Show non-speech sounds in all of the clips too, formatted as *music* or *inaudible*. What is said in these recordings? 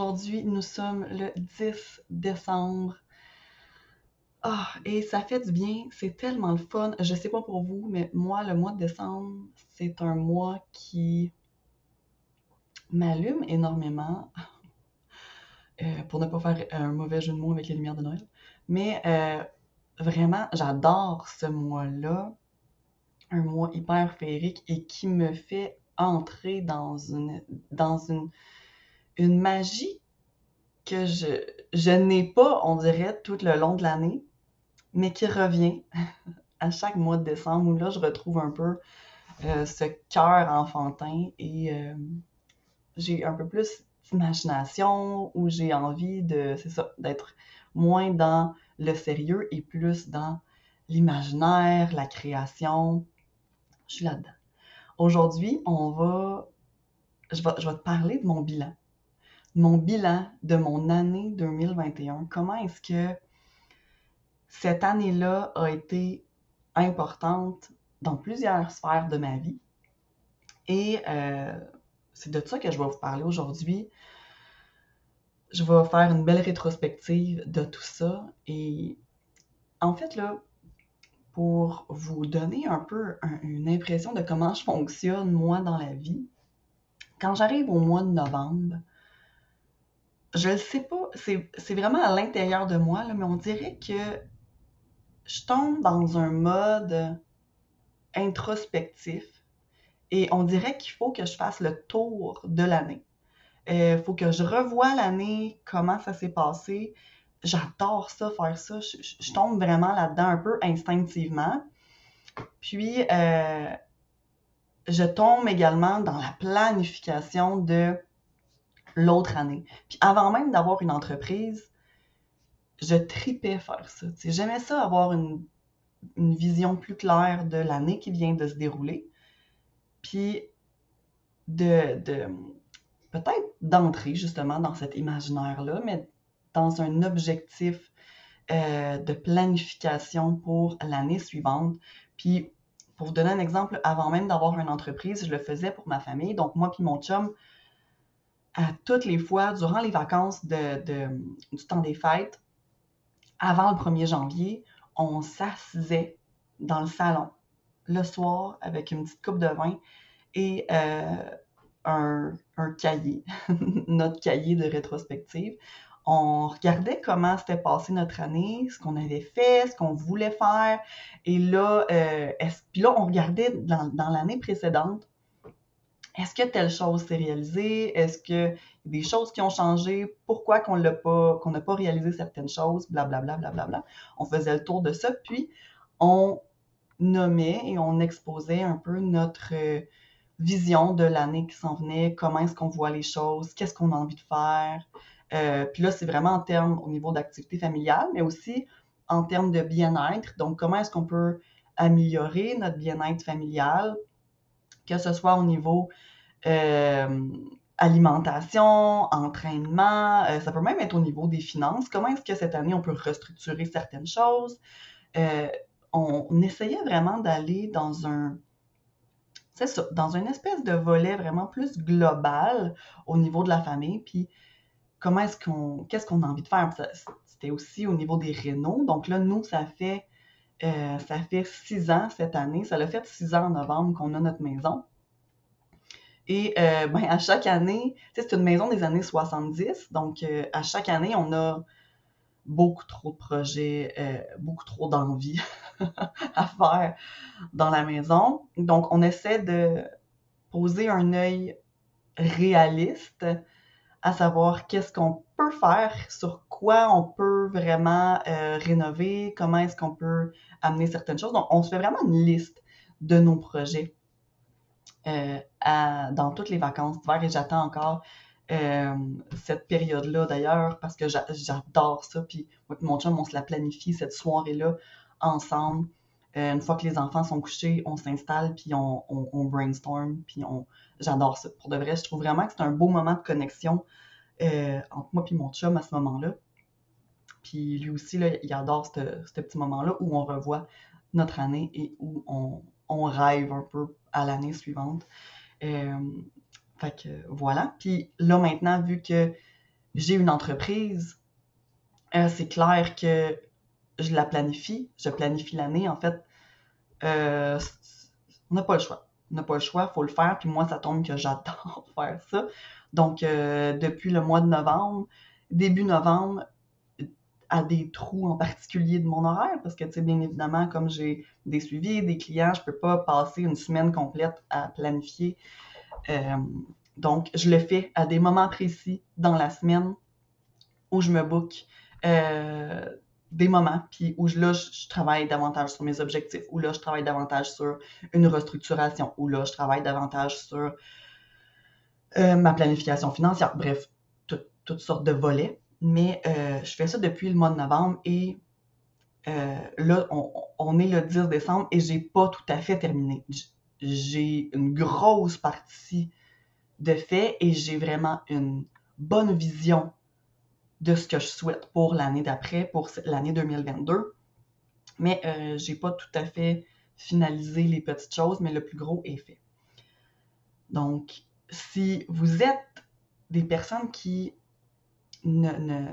Aujourd'hui, nous sommes le 10 décembre. Ah, et ça fait du bien, c'est tellement le fun. Je sais pas pour vous, mais moi, le mois de décembre, c'est un mois qui m'allume énormément. Euh, pour ne pas faire un mauvais jeu de mots avec les lumières de Noël. Mais euh, vraiment, j'adore ce mois-là. Un mois hyper féerique et qui me fait entrer dans une, dans une, une magie que je, je n'ai pas, on dirait, tout le long de l'année, mais qui revient *laughs* à chaque mois de décembre où là, je retrouve un peu euh, ce cœur enfantin et j'ai un peu plus d'imagination, où j'ai envie de, c'est ça, d'être moins dans le sérieux et plus dans l'imaginaire, la création. Je suis là-dedans. Aujourd'hui, on va, je je vais te parler de mon bilan. Mon bilan de mon année 2021. Comment est-ce que cette année-là a été importante dans plusieurs sphères de ma vie? Et euh, c'est de ça que je vais vous parler aujourd'hui. Je vais faire une belle rétrospective de tout ça. Et en fait, là, pour vous donner un peu une impression de comment je fonctionne, moi, dans la vie, quand j'arrive au mois de novembre, je ne sais pas, c'est vraiment à l'intérieur de moi, là, mais on dirait que je tombe dans un mode introspectif et on dirait qu'il faut que je fasse le tour de l'année. Il euh, faut que je revoie l'année, comment ça s'est passé. J'adore ça, faire ça. Je, tombe vraiment là-dedans un peu instinctivement. Puis, euh, je tombe également dans la planification de l'autre année. Puis, avant même d'avoir une entreprise, je tripais faire ça. J'aimais ça, avoir une, une vision plus claire de l'année qui vient de se dérouler puis de, peut-être d'entrer justement dans cet imaginaire-là, mais dans un objectif euh, de planification pour l'année suivante. Puis, pour vous donner un exemple, avant même d'avoir une entreprise, je le faisais pour ma famille. Donc, moi puis mon chum, à toutes les fois, durant les vacances du temps des fêtes, avant le 1er janvier, on s'assisait dans le salon le soir avec une petite coupe de vin et euh, un, cahier, *laughs* notre cahier de rétrospective. On regardait comment s'était passé notre année, ce qu'on avait fait, ce qu'on voulait faire. Et là, euh, on regardait dans, l'année précédente, est-ce que telle chose s'est réalisée? Est-ce a des choses qui ont changé? Pourquoi qu'on l'a pas, qu'on n'a pas réalisé certaines choses? Blablabla, blablabla. Bla, bla, bla. On faisait le tour de ça, puis on nommait et on exposait un peu notre euh, vision de l'année qui s'en venait, comment est-ce qu'on voit les choses, qu'est-ce qu'on a envie de faire. Euh, puis là, c'est vraiment en termes au niveau d'activité familiale, mais aussi en termes de bien-être. Donc, comment est-ce qu'on peut améliorer notre bien-être familial, que ce soit au niveau euh, alimentation, entraînement, ça peut même être au niveau des finances. Comment est-ce que cette année, on peut restructurer certaines choses? on, essayait vraiment d'aller dans un, c'est ça, dans une espèce de volet vraiment plus global au niveau de la famille, puis comment est-ce qu'on, qu'est-ce qu'on a envie de faire? C'était aussi au niveau des rénaux. Donc là, nous, ça fait, euh, ça fait six ans cette année. Ça l'a fait six ans en novembre qu'on a notre maison. Et euh, *laughs* ben, à chaque année, c'est une maison des années 70. Donc, euh, à chaque année, on a beaucoup trop de projets, beaucoup trop d'envie *laughs* à faire dans la maison. Donc, on essaie de poser un œil réaliste à savoir qu'est-ce qu'on faire, sur quoi on peut vraiment euh, rénover, comment est-ce qu'on peut amener certaines choses. Donc, on se fait vraiment une liste de nos projets euh, dans toutes les vacances d'hiver et j'attends encore euh, cette période-là d'ailleurs, parce que j'adore ça. Puis moi et mon chum, on se la planifie cette soirée-là ensemble. Une fois que les enfants sont couchés, on s'installe, puis on, on, brainstorm, puis on... j'adore ça. Pour de vrai, je trouve vraiment que c'est un beau moment de connexion euh, entre moi et mon chum à ce moment-là. Puis lui aussi, là, il adore ce petit moment-là où on revoit notre année et où on, rêve un peu à l'année suivante. fait que voilà. Puis là, maintenant, vu que j'ai une entreprise, euh, c'est clair que je la planifie. Je planifie l'année. En fait, euh, on n'a pas le choix. On n'a pas le choix, il faut le faire. Puis moi, ça tombe que j'adore *laughs* faire ça. Donc, euh, depuis le mois de novembre, début novembre, à des trous en particulier de mon horaire, parce que, tu sais, bien évidemment, comme j'ai des suivis, des clients, je peux pas passer une semaine complète à planifier. Euh, donc, je le fais à des moments précis dans la semaine où je me book euh, des moments, puis où là, je, travaille davantage sur mes objectifs, où là, je travaille davantage sur une restructuration, où là, je travaille davantage sur euh, ma planification financière. Bref, toutes sortes de volets. Mais euh, je fais ça depuis le mois de novembre et euh, là, on, est le 10 décembre et j'ai pas tout à fait terminé. J'ai une grosse partie de fait et j'ai vraiment une bonne vision de ce que je souhaite pour l'année d'après, pour l'année 2022. Mais euh, j'ai pas tout à fait finalisé les petites choses, mais le plus gros est fait. Donc, si vous êtes des personnes qui ne,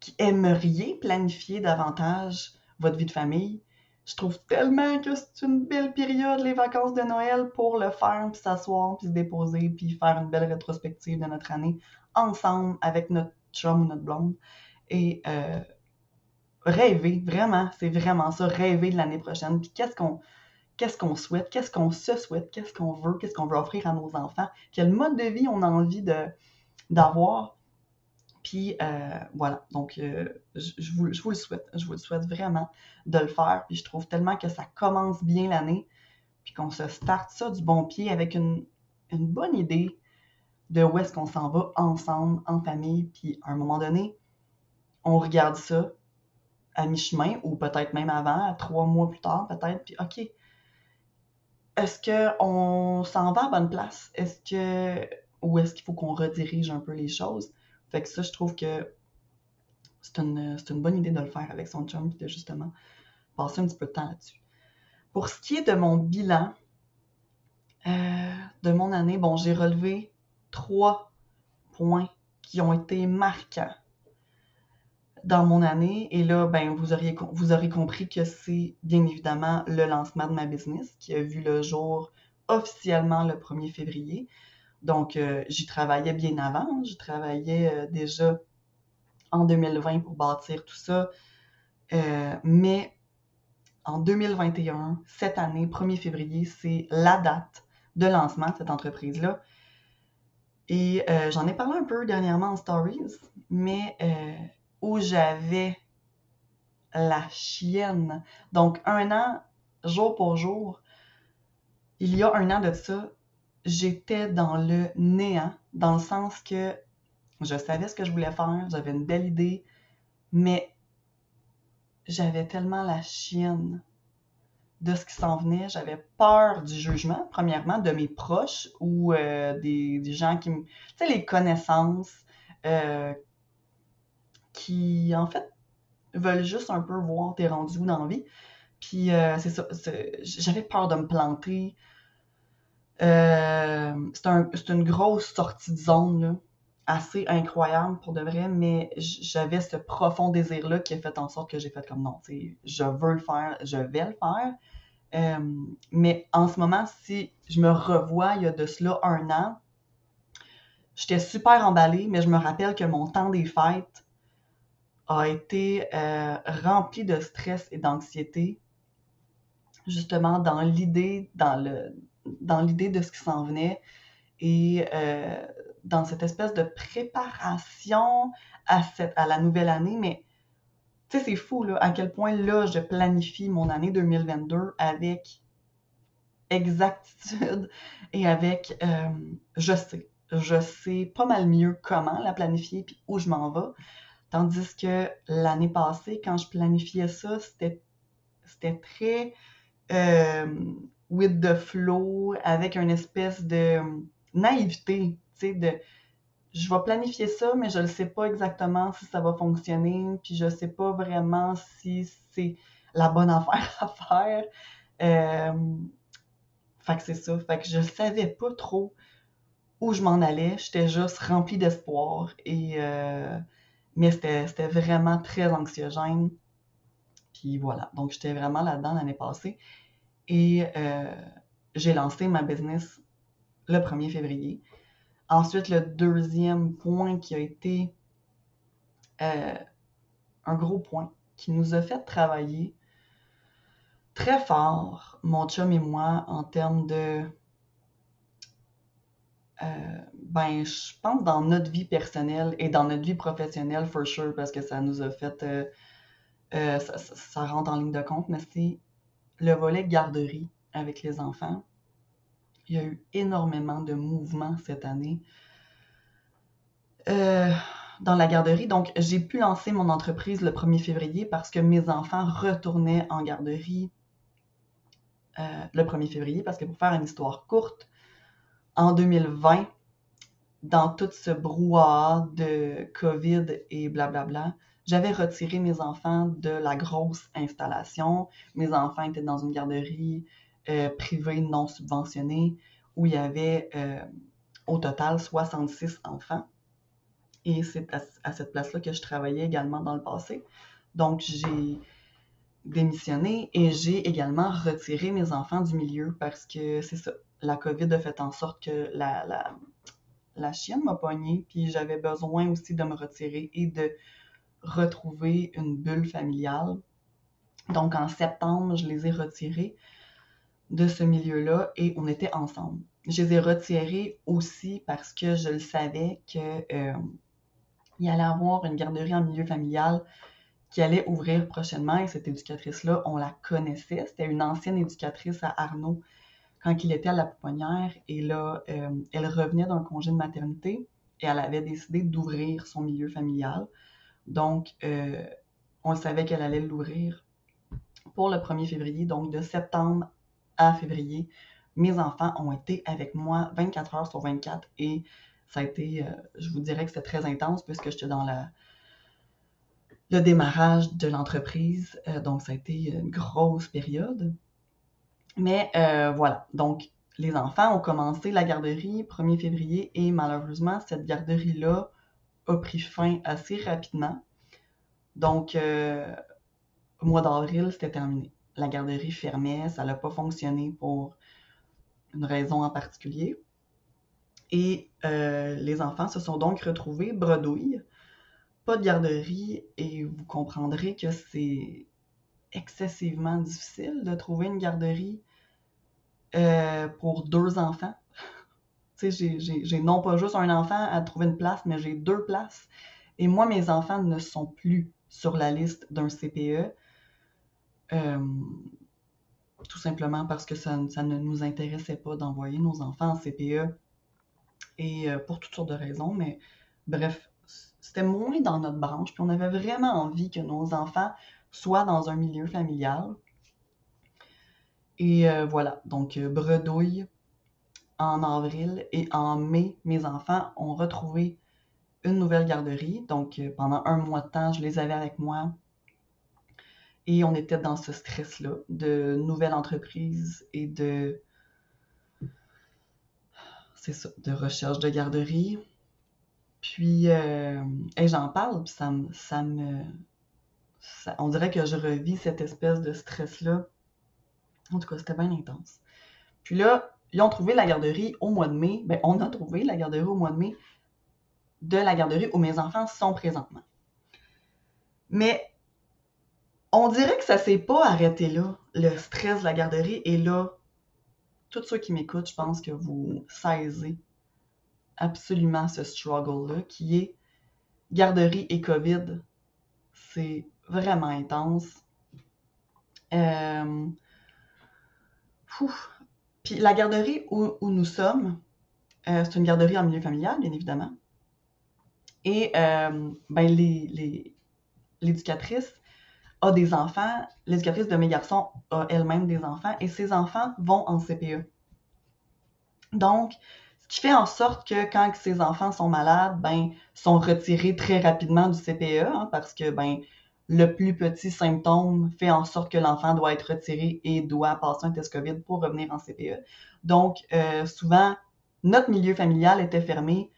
qui aimeriez planifier davantage votre vie de famille, je trouve tellement que c'est une belle période, les vacances de Noël, pour le faire, puis s'asseoir, puis se déposer, puis faire une belle rétrospective de notre année ensemble avec notre chum ou notre blonde. Et euh, rêver, vraiment, c'est vraiment ça, rêver de l'année prochaine. Puis qu'est-ce qu'on qu'est-ce qu'on souhaite, qu'est-ce qu'on se souhaite, qu'est-ce qu'on veut, qu'est-ce qu'on veut offrir à nos enfants, quel mode de vie on a envie d'avoir. Puis euh, voilà, donc euh, je, vous, le souhaite, je vous le souhaite vraiment de le faire. Puis je trouve tellement que ça commence bien l'année, puis qu'on se starte ça du bon pied avec une, bonne idée de où est-ce qu'on s'en va ensemble, en famille. Puis à un moment donné, on regarde ça à mi-chemin ou peut-être même avant, trois mois plus tard peut-être, puis OK, est-ce qu'on s'en va à bonne place? Est-ce que ou est-ce qu'il faut qu'on redirige un peu les choses? Fait que ça, je trouve que c'est une, bonne idée de le faire avec son chum, et de justement passer un petit peu de temps là-dessus. Pour ce qui est de mon bilan euh, de mon année, bon, j'ai relevé trois points qui ont été marquants dans mon année. Et là, ben, vous, auriez, vous aurez compris que c'est bien évidemment le lancement de ma business qui a vu le jour officiellement le 1er février. Donc, euh, j'y travaillais bien avant. J'y travaillais euh, déjà en 2020 pour bâtir tout ça. Euh, mais en 2021, cette année, 1er février, c'est la date de lancement de cette entreprise-là. Et j'en ai parlé un peu dernièrement en stories, mais où j'avais la chienne. Donc, un an, jour pour jour, il y a un an de ça, j'étais dans le néant, dans le sens que je savais ce que je voulais faire, j'avais une belle idée, mais j'avais tellement la chienne de ce qui s'en venait. J'avais peur du jugement, premièrement, de mes proches ou euh, des, gens qui me. Tu sais, les connaissances euh, qui, en fait, veulent juste un peu voir t'es rendu où dans la vie. Puis, euh, c'est ça. J'avais peur de me planter. Euh, c'est une grosse sortie de zone, assez incroyable pour de vrai, mais j'avais ce profond désir-là qui a fait en sorte que j'ai fait comme non, je veux le faire, je vais le faire. Euh, mais en ce moment, si je me revois il y a de cela un an, j'étais super emballée, mais je me rappelle que mon temps des fêtes a été euh, rempli de stress et d'anxiété, justement dans l'idée, dans le, dans l'idée de ce qui s'en venait et euh, dans cette espèce de préparation à, cette, à la nouvelle année. Mais tu sais, c'est fou là, à quel point là, je planifie mon année 2022 avec exactitude et avec euh, je sais. Je sais pas mal mieux comment la planifier puis où je m'en vais. Tandis que l'année passée, quand je planifiais ça, c'était, très euh, with the flow, avec une espèce de naïveté, tu sais, je vais planifier ça, mais je ne sais pas exactement si ça va fonctionner, puis je ne sais pas vraiment si c'est la bonne affaire *laughs* à faire. Euh, fait que c'est ça. Fait que je savais pas trop où je m'en allais. J'étais juste remplie d'espoir. Et, euh, mais c'était vraiment très anxiogène. Puis voilà. Donc, j'étais vraiment là-dedans l'année passée. Et euh, j'ai lancé ma business le 1er février. Ensuite, le deuxième point qui a été euh, un gros point qui nous a fait travailler très fort, mon chum et moi, en termes de euh, ben, je pense dans notre vie personnelle et dans notre vie professionnelle, for sure, parce que ça nous a fait. Euh, euh, ça, rentre en ligne de compte, mais c'est le volet garderie avec les enfants. Il y a eu énormément de mouvements cette année dans la garderie. Donc, j'ai pu lancer mon entreprise le 1er février parce que mes enfants retournaient en garderie le 1er février. Parce que pour faire une histoire courte, en 2020, dans tout ce brouhaha de COVID et blablabla, j'avais retiré mes enfants de la grosse installation. Mes enfants étaient dans une garderie euh, privée non subventionnée où il y avait euh, au total 66 enfants. Et c'est à, cette place-là que je travaillais également dans le passé. Donc, j'ai démissionné et j'ai également retiré mes enfants du milieu parce que c'est ça la COVID a fait en sorte que la, la, chienne m'a pognée, puis j'avais besoin aussi de me retirer et de retrouver une bulle familiale. Donc en septembre, je les ai retirés de ce milieu-là et on était ensemble. Je les ai retirés aussi parce que je le savais que euh, il allait avoir une garderie en milieu familial qui allait ouvrir prochainement et cette éducatrice-là, on la connaissait. C'était une ancienne éducatrice à Arnaud quand il était à la pouponnière et là, euh, elle revenait d'un congé de maternité et elle avait décidé d'ouvrir son milieu familial. Donc, euh, on savait qu'elle allait l'ouvrir pour le 1er février. Donc, de septembre à février, mes enfants ont été avec moi 24 heures sur 24 et ça a été, euh, je vous dirais que c'était très intense puisque j'étais dans la, le démarrage de l'entreprise. donc, ça a été une grosse période. Mais euh, voilà, donc les enfants ont commencé la garderie 1er février et malheureusement, cette garderie-là a pris fin assez rapidement. Donc, euh, au mois d'avril, c'était terminé. La garderie fermait, ça n'a pas fonctionné pour une raison en particulier. Et euh, les enfants se sont donc retrouvés bredouilles, pas de garderie, et vous comprendrez que c'est excessivement difficile de trouver une garderie euh, pour deux enfants. *laughs* tu sais, j'ai non pas juste un enfant à trouver une place, mais j'ai deux places. Et moi, mes enfants ne sont plus sur la liste d'un CPE. Euh, tout simplement parce que ça, ne nous intéressait pas d'envoyer nos enfants en CPE. Et euh, pour toutes sortes de raisons, mais bref, c'était moins dans notre branche, puis on avait vraiment envie que nos enfants soit dans un milieu familial. Et euh, voilà, donc euh, bredouille en avril et en mai, mes enfants ont retrouvé une nouvelle garderie. Donc euh, pendant un mois de temps, je les avais avec moi. Et on était dans ce stress-là de nouvelle entreprise et de. C'est ça, de recherche de garderie. Puis, et j'en parle, puis ça me on dirait que je revis cette espèce de stress-là. En tout cas, c'était bien intense. Puis là, ils ont trouvé la garderie au mois de mai. Ben, on a trouvé la garderie au mois de mai de la garderie où mes enfants sont présentement. Mais on dirait que ça s'est pas arrêté là, le stress de la garderie. Et là, tous ceux qui m'écoutent, je pense que vous saisez absolument ce struggle-là qui est garderie et COVID. C'est vraiment intense. Euh, Puis la garderie où, nous sommes, euh, c'est une garderie en milieu familial, bien évidemment. Et euh, ben, l'éducatrice a des enfants, l'éducatrice de mes garçons a elle-même des enfants, et ses enfants vont en CPE. Donc, ce qui fait en sorte que quand ses enfants sont malades, ben, sont retirés très rapidement du CPE, hein, parce que ben, le plus petit symptôme fait en sorte que l'enfant doit être retiré et doit passer un test COVID pour revenir en CPE. Donc, euh, souvent, notre milieu familial était fermé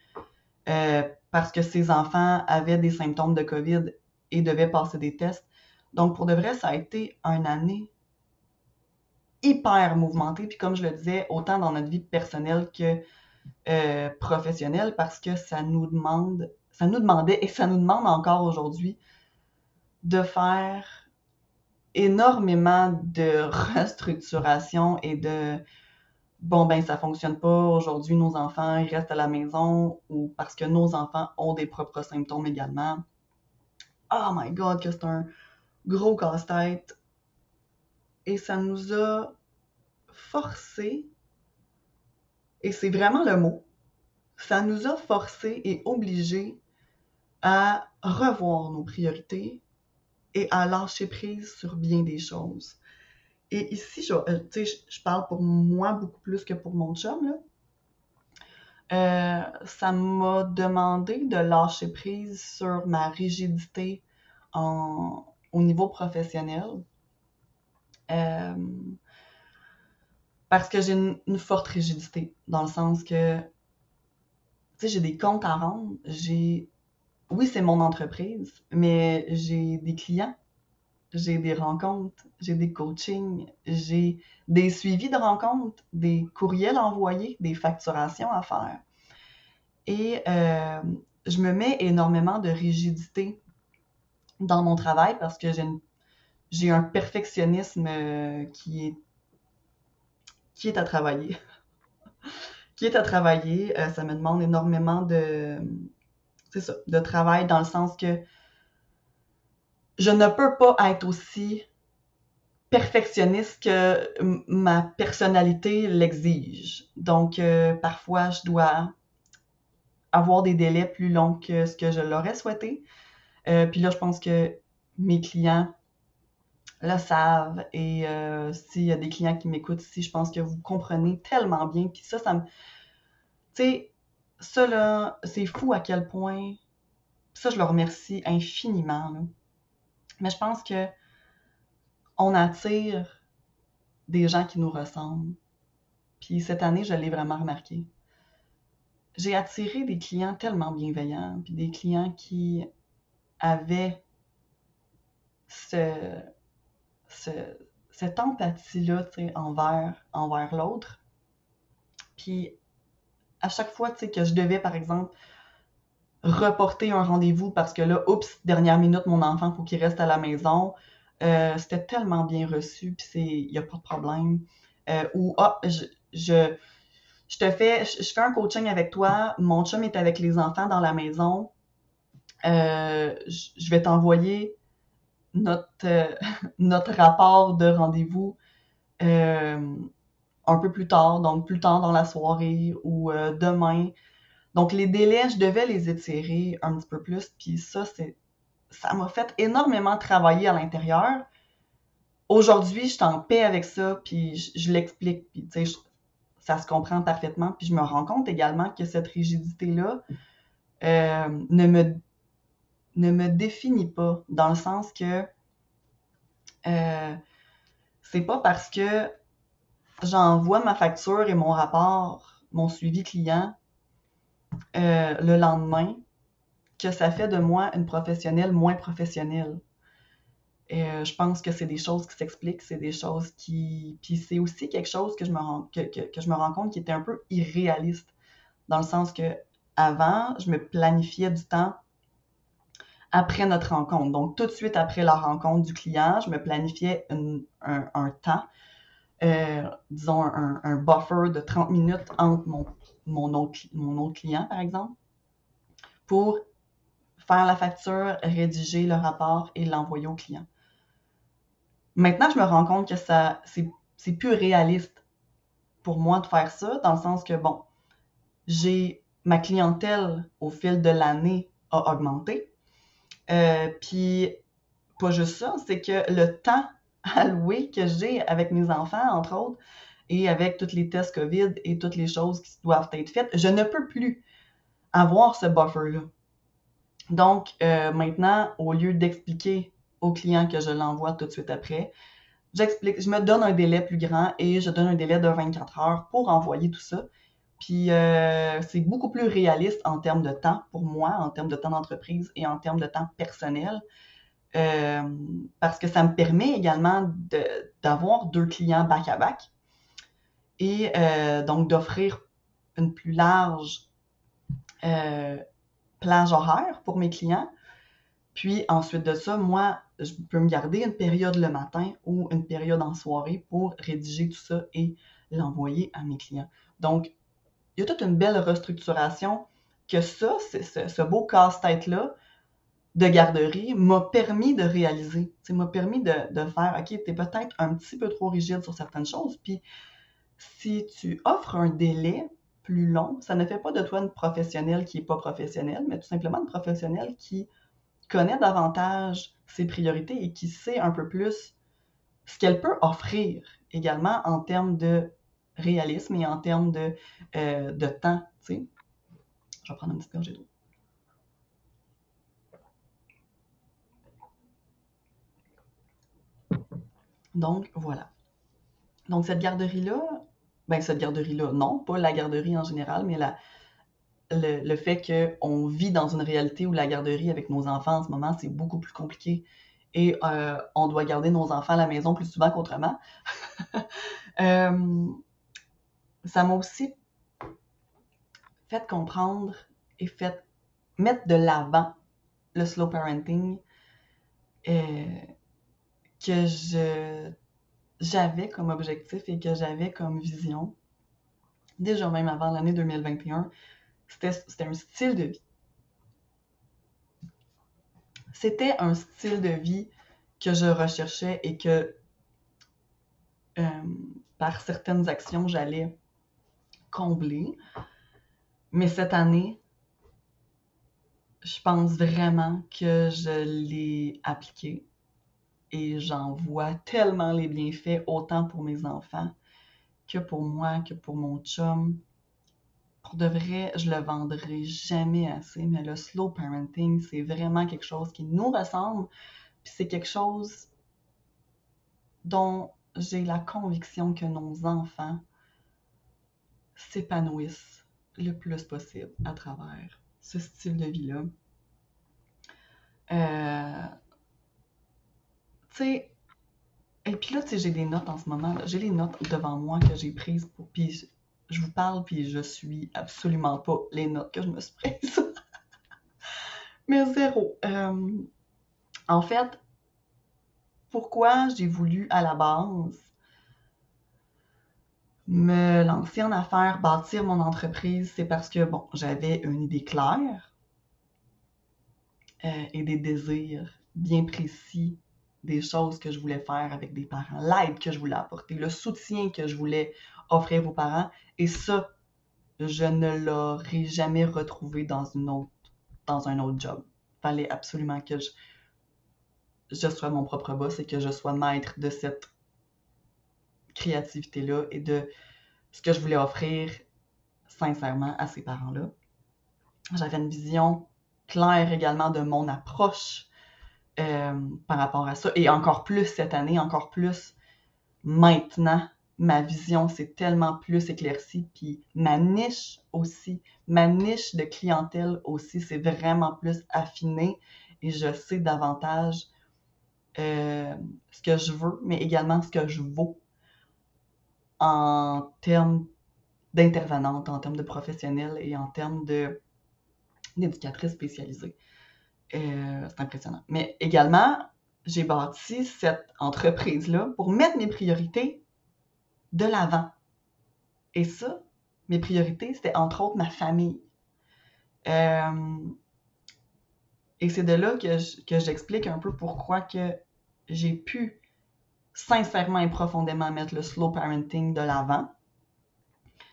euh, parce que ses enfants avaient des symptômes de COVID et devaient passer des tests. Donc, pour de vrai, ça a été une année hyper mouvementée. Puis comme je le disais, autant dans notre vie personnelle que euh, professionnelle, parce que ça nous demande, ça nous demandait et ça nous demande encore aujourd'hui de faire énormément de restructuration et de bon ben ça fonctionne pas. Aujourd'hui nos enfants ils restent à la maison ou parce que nos enfants ont des propres symptômes également. Oh my god que c'est un gros casse-tête. Et ça nous a forcé et c'est vraiment le mot ça nous a forcé et obligé à revoir nos priorités et à lâcher prise sur bien des choses. Et ici, je, euh, je parle pour moi beaucoup plus que pour mon chum. Là. Euh, ça m'a demandé de lâcher prise sur ma rigidité au niveau professionnel. Euh, parce que j'ai une, forte rigidité, dans le sens que, j'ai des comptes à rendre, j'ai oui, c'est mon entreprise, mais j'ai des clients, j'ai des rencontres, j'ai des coachings, j'ai des suivis de rencontres, des courriels envoyés, des facturations à faire. Et euh, je me mets énormément de rigidité dans mon travail parce que j'ai un perfectionnisme euh, qui est, à travailler. *laughs* qui est à travailler. Euh, ça me demande énormément de, de travail dans le sens que je ne peux pas être aussi perfectionniste que ma personnalité l'exige. Donc, euh, parfois, je dois avoir des délais plus longs que ce que je l'aurais souhaité. Euh, puis là, je pense que mes clients le savent. Et euh, s'il y a des clients qui m'écoutent ici, je pense que vous comprenez tellement bien. Puis ça, ça me... Tu sais, ça, là, c'est fou à quel point. Ça, je le remercie infiniment. Mais je pense que on attire des gens qui nous ressemblent. Puis cette année, je l'ai vraiment remarqué. J'ai attiré des clients tellement bienveillants, puis des clients qui avaient ce, cette empathie-là envers, envers l'autre. Puis à chaque fois que je devais, par exemple, reporter un rendez-vous parce que là, oups, dernière minute, mon enfant, faut qu'il reste à la maison. Euh, c'était tellement bien reçu, puis c'est, il n'y a pas de problème. Euh, ou, ah, je, je, te fais, je, fais un coaching avec toi, mon chum est avec les enfants dans la maison, euh, je vais t'envoyer notre, *laughs* notre rapport de rendez-vous un peu plus tard, donc plus tard dans la soirée ou demain. Donc, les délais, je devais les étirer un petit peu plus. Puis ça, c'est, ça m'a fait énormément travailler à l'intérieur. Aujourd'hui, je suis en paix avec ça, puis je, l'explique, puis tu sais, ça se comprend parfaitement. Puis je me rends compte également que cette rigidité-là euh, ne, me, ne me définit pas, dans le sens que euh, c'est pas parce que j'envoie ma facture et mon rapport, mon suivi client euh, le lendemain que ça fait de moi une professionnelle moins professionnelle. Euh, je pense que c'est des choses qui s'expliquent, c'est des choses qui. Puis c'est aussi quelque chose que je, me rends, que, je me rends compte qui était un peu irréaliste. Dans le sens que avant, je me planifiais du temps après notre rencontre. Donc, tout de suite après la rencontre du client, je me planifiais un, temps, euh, disons un, buffer de 30 minutes entre mon mon autre, mon autre client, par exemple, pour faire la facture, rédiger le rapport et l'envoyer au client. Maintenant, je me rends compte que ça, c'est plus réaliste pour moi de faire ça, dans le sens que, bon, j'ai ma clientèle au fil de l'année a augmenté. Euh, puis, pas juste ça, c'est que le temps *laughs* alloué que j'ai avec mes enfants, entre autres, et avec tous les tests COVID et toutes les choses qui doivent être faites, je ne peux plus avoir ce buffer-là. Donc, euh, maintenant, au lieu d'expliquer au client que je l'envoie tout de suite après, je me donne un délai plus grand et je donne un délai de 24 heures pour envoyer tout ça. Puis euh, c'est beaucoup plus réaliste en termes de temps pour moi, en termes de temps d'entreprise et en termes de temps personnel. Euh, parce que ça me permet également d'avoir deux clients back-à-back et euh, donc d'offrir une plus large plage horaire pour mes clients. Puis ensuite de ça, moi, je peux me garder une période le matin ou une période en soirée pour rédiger tout ça et l'envoyer à mes clients. Donc, il y a toute une belle restructuration que ça, ce, ce beau casse-tête-là de garderie m'a permis de réaliser. m'a permis de, faire, OK, tu es peut-être un petit peu trop rigide sur certaines choses. Puis, si tu offres un délai plus long, ça ne fait pas de toi une professionnelle qui n'est pas professionnelle, mais tout simplement une professionnelle qui connaît davantage ses priorités et qui sait un peu plus ce qu'elle peut offrir également en termes de réalisme et en termes de, euh, de temps. Je vais prendre une petite gorgée d'eau. Donc, voilà. Donc, cette garderie-là, ben, cette garderie-là, non, pas la garderie en général, mais le fait qu'on vit dans une réalité où la garderie avec nos enfants en ce moment, c'est beaucoup plus compliqué et euh, on doit garder nos enfants à la maison plus souvent qu'autrement. *laughs* euh, ça m'a aussi fait comprendre et fait mettre de l'avant le slow parenting euh, que je j'avais comme objectif et que j'avais comme vision déjà même avant l'année 2021 c'était un style de vie c'était un style de vie que je recherchais et que euh, par certaines actions j'allais combler. Mais cette année, je pense vraiment que je l'ai appliqué et j'en vois tellement les bienfaits, autant pour mes enfants que pour moi, que pour mon chum. Pour de vrai, je le vendrai jamais assez, mais le slow parenting, c'est vraiment quelque chose qui nous ressemble, puis c'est quelque chose dont j'ai la conviction que nos enfants s'épanouissent le plus possible à travers ce style de vie-là. Euh, tu sais, et puis là, tu sais, j'ai des notes en ce moment. J'ai les notes devant moi que j'ai prises pour. Puis je, vous parle, puis je suis absolument pas les notes que je me suis prises. *laughs* Mais zéro. Euh, en fait, pourquoi j'ai voulu à la base me lancer en affaires, bâtir mon entreprise, c'est parce que, bon, j'avais une idée claire euh, et des désirs bien précis des choses que je voulais faire avec des parents, l'aide que je voulais apporter, le soutien que je voulais offrir aux parents. Et ça, je ne l'aurais jamais retrouvé dans, une autre, dans un autre job. Il fallait absolument que je, je sois mon propre boss et que je sois maître de cette créativité-là et de ce que je voulais offrir sincèrement à ces parents-là. J'avais une vision claire également de mon approche par rapport à ça. Et encore plus cette année, encore plus maintenant, ma vision s'est tellement plus éclaircie. Puis ma niche aussi, ma niche de clientèle aussi, c'est vraiment plus affinée et je sais davantage euh, ce que je veux, mais également ce que je vaux en termes d'intervenante, en termes de professionnelle et en termes d'éducatrice spécialisée. Euh, c'est impressionnant. Mais également, j'ai bâti cette entreprise-là pour mettre mes priorités de l'avant. Et ça, mes priorités, c'était entre autres ma famille. Euh, et c'est de là que j'explique un peu pourquoi que j'ai pu sincèrement et profondément mettre le slow parenting de l'avant.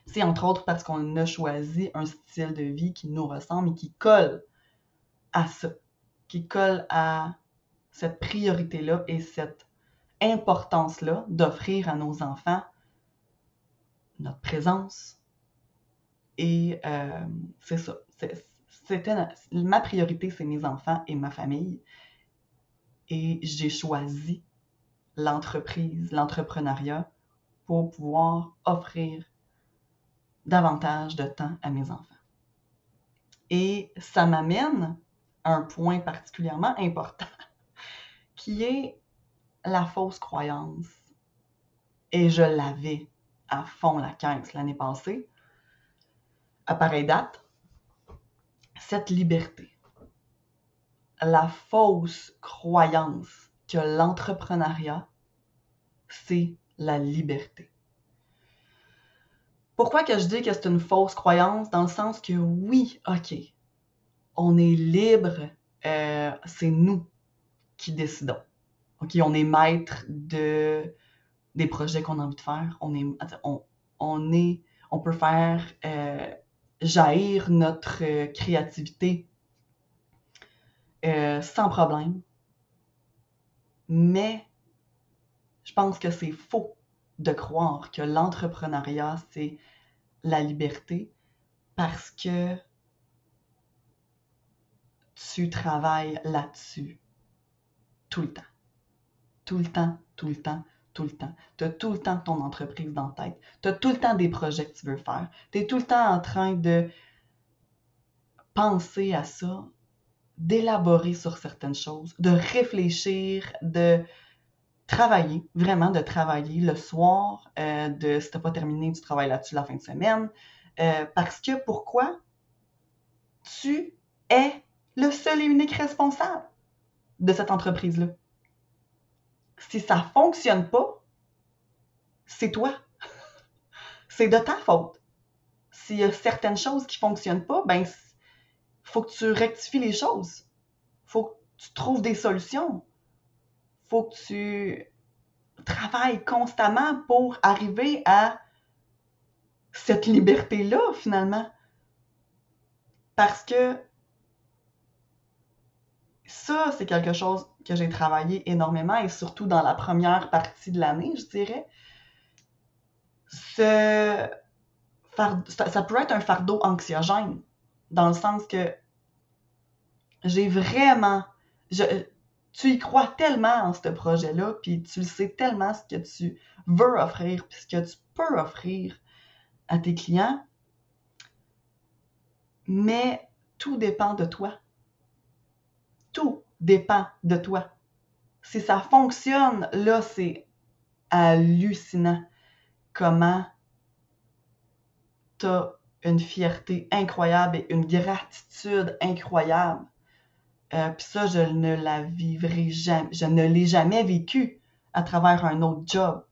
C'est entre autres parce qu'on a choisi un style de vie qui nous ressemble et qui colle à ça, qui colle à cette priorité-là et cette importance-là d'offrir à nos enfants notre présence. Et euh, c'est ça. C'était ma priorité, c'est mes enfants et ma famille. Et j'ai choisi l'entreprise, l'entrepreneuriat pour pouvoir offrir davantage de temps à mes enfants. Et ça m'amène un point particulièrement important, *laughs* qui est la fausse croyance. Et je l'avais à fond la caisse l'année passée, à pareille date, cette liberté. La fausse croyance que l'entrepreneuriat, c'est la liberté. Pourquoi que je dis que c'est une fausse croyance? Dans le sens que oui, ok, on est libre, euh, c'est nous qui décidons. On est maître de des projets qu'on a envie de faire. On peut faire euh, jaillir notre créativité euh, sans problème. Mais je pense que c'est faux de croire que l'entrepreneuriat, c'est la liberté parce que tu travailles là-dessus tout le temps. Tout le temps, tout le temps, tout le temps. Tu as tout le temps ton entreprise dans la tête. Tu as tout le temps des projets que tu veux faire. Tu es tout le temps en train de penser à ça, d'élaborer sur certaines choses, de réfléchir, de travailler, vraiment de travailler le soir, euh, de si tu n'as pas terminé, tu travailles là-dessus la fin de semaine. Euh, parce que pourquoi? Tu es le seul et unique responsable de cette entreprise-là. Si ça ne fonctionne pas, c'est toi. *laughs* c'est de ta faute. S'il y a certaines choses qui ne fonctionnent pas, ben, faut que tu rectifies les choses. faut que tu trouves des solutions. faut que tu travailles constamment pour arriver à cette liberté-là, finalement. Parce que ça, c'est quelque chose que j'ai travaillé énormément et surtout dans la première partie de l'année, je dirais. ça, peut être un fardeau anxiogène, dans le sens que j'ai vraiment. tu y crois tellement en ce projet-là, puis tu le sais tellement ce que tu veux offrir, puis ce que tu peux offrir à tes clients. Mais tout dépend de toi. Tout dépend de toi. Si ça fonctionne, là, c'est hallucinant comment tu as une fierté incroyable et une gratitude incroyable. Euh, Puis ça, je ne je ne l'ai jamais vécu à travers un autre job.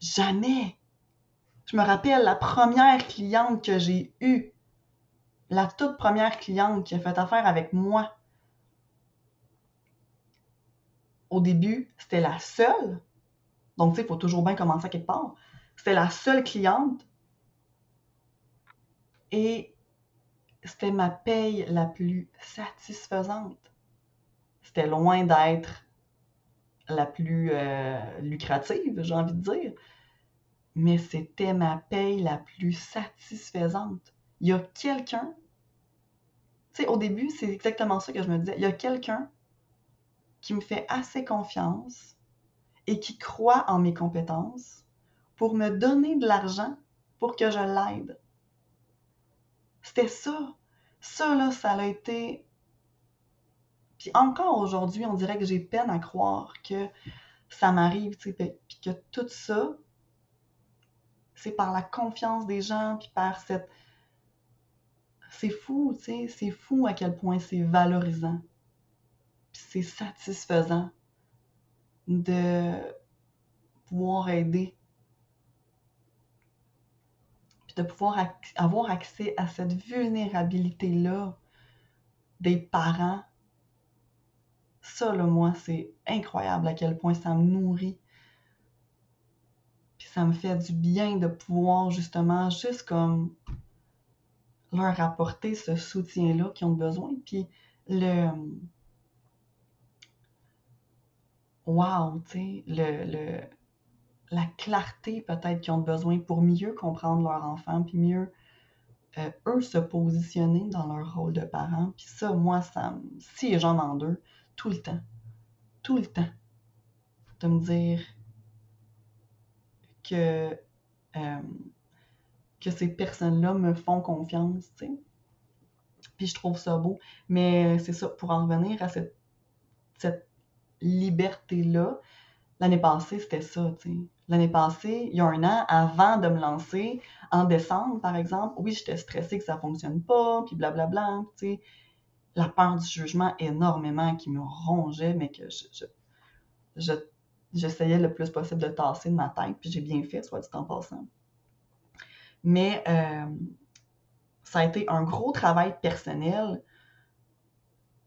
Jamais. Je me rappelle la première cliente que j'ai eue, la toute première cliente qui a fait affaire avec moi au début, c'était la seule. Donc, tu sais, il faut toujours bien commencer à quelque part. C'était la seule cliente. Et c'était ma paye la plus satisfaisante. C'était loin d'être la plus euh, lucrative, j'ai envie de dire. Mais c'était ma paye la plus satisfaisante. Il y a quelqu'un, tu sais, au début, c'est exactement ça que je me disais. Il y a quelqu'un qui me fait assez confiance et qui croit en mes compétences pour me donner de l'argent pour que je l'aide. C'était ça. Ça, là, ça a été... Puis encore aujourd'hui, on dirait que j'ai peine à croire que ça m'arrive, tu sais, puis que tout ça, c'est par la confiance des gens, puis par cette... C'est fou, tu sais, c'est fou à quel point c'est valorisant c'est satisfaisant de pouvoir aider, puis de pouvoir avoir accès à cette vulnérabilité-là des parents. Ça, là, moi, c'est incroyable à quel point ça me nourrit. Puis ça me fait du bien de pouvoir justement juste comme leur apporter ce soutien-là qu'ils ont besoin. Puis le, wow, tu sais, le, la clarté peut-être qu'ils ont besoin pour mieux comprendre leur enfant, puis mieux euh, eux se positionner dans leur rôle de parent. Puis ça, moi, ça si j'en en deux, tout le temps. Tout le temps. De me dire que euh, que ces personnes-là me font confiance, tu sais. Puis je trouve ça beau. Mais c'est ça, pour en revenir à cette, cette liberté-là, l'année passée, c'était ça. L'année passée, il y a un an, avant de me lancer, en décembre, par exemple, oui, j'étais stressée que ça fonctionne pas, puis blablabla, tu sais. La peur du jugement énormément qui me rongeait, mais que je, je, j'essayais le plus possible de tasser de ma tête, puis j'ai bien fait, soit dit en passant. Mais euh, ça a été un gros travail personnel